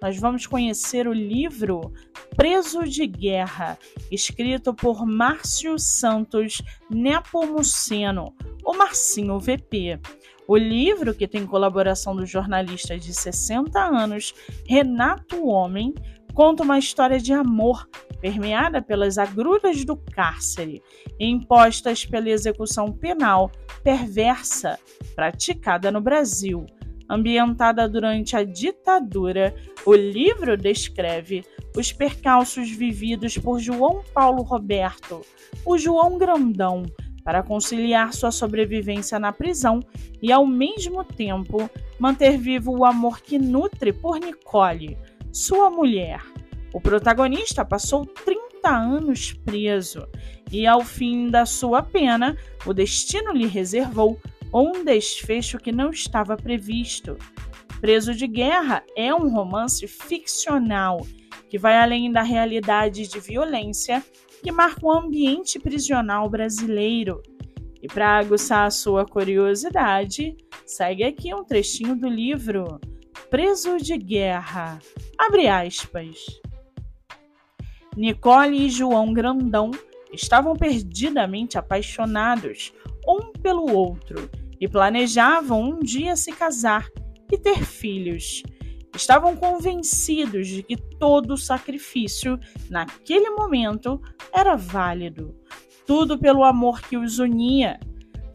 nós vamos conhecer o livro Preso de Guerra, escrito por Márcio Santos Nepomuceno, o Marcinho VP. O livro, que tem colaboração do jornalista de 60 anos, Renato Homem, conta uma história de amor permeada pelas agruras do cárcere, impostas pela execução penal perversa praticada no Brasil ambientada durante a ditadura, o livro descreve os percalços vividos por João Paulo Roberto, o João Grandão, para conciliar sua sobrevivência na prisão e, ao mesmo tempo, manter vivo o amor que nutre por Nicole, sua mulher. O protagonista passou 30 anos preso e, ao fim da sua pena, o destino lhe reservou ou um desfecho que não estava previsto. Preso de Guerra é um romance ficcional que vai além da realidade de violência que marca o ambiente prisional brasileiro. E para aguçar a sua curiosidade, segue aqui um trechinho do livro Preso de Guerra. Abre aspas. Nicole e João Grandão estavam perdidamente apaixonados um pelo outro e planejavam um dia se casar e ter filhos. Estavam convencidos de que todo sacrifício, naquele momento, era válido. Tudo pelo amor que os unia.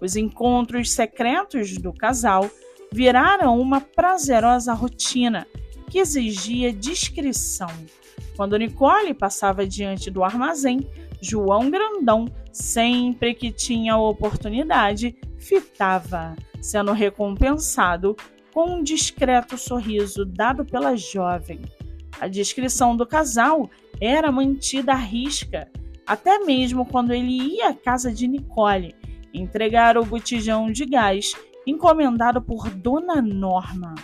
Os encontros secretos do casal viraram uma prazerosa rotina que exigia discrição. Quando Nicole passava diante do armazém, João Grandão, sempre que tinha oportunidade, fitava, sendo recompensado com um discreto sorriso dado pela jovem. A descrição do casal era mantida à risca, até mesmo quando ele ia à casa de Nicole entregar o botijão de gás encomendado por Dona Norma.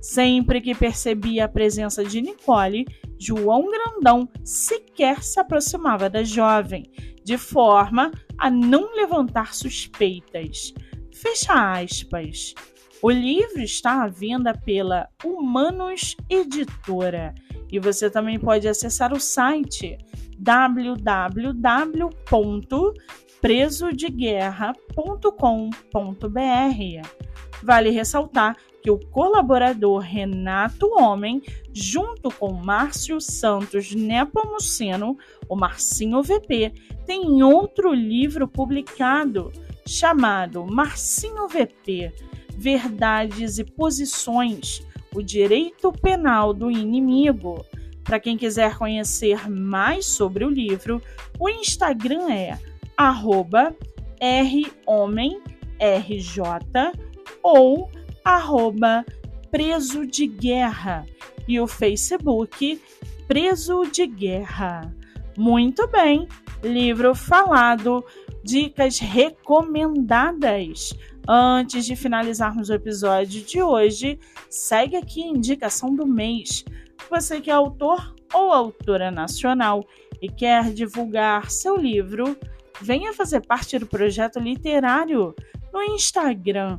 Sempre que percebia a presença de Nicole, João Grandão sequer se aproximava da jovem, de forma a não levantar suspeitas. Fecha aspas. O livro está à venda pela Humanos Editora e você também pode acessar o site www.presodeguerra.com.br. Vale ressaltar que o colaborador Renato Homem, junto com Márcio Santos Nepomuceno, o Marcinho VP, tem outro livro publicado chamado Marcinho VP Verdades e Posições O Direito Penal do Inimigo. Para quem quiser conhecer mais sobre o livro, o Instagram é rhomenrj ou arroba preso de guerra e o Facebook Preso de Guerra. Muito bem, livro falado, dicas recomendadas. Antes de finalizarmos o episódio de hoje, segue aqui a indicação do mês. Você que é autor ou autora nacional e quer divulgar seu livro, venha fazer parte do projeto literário no Instagram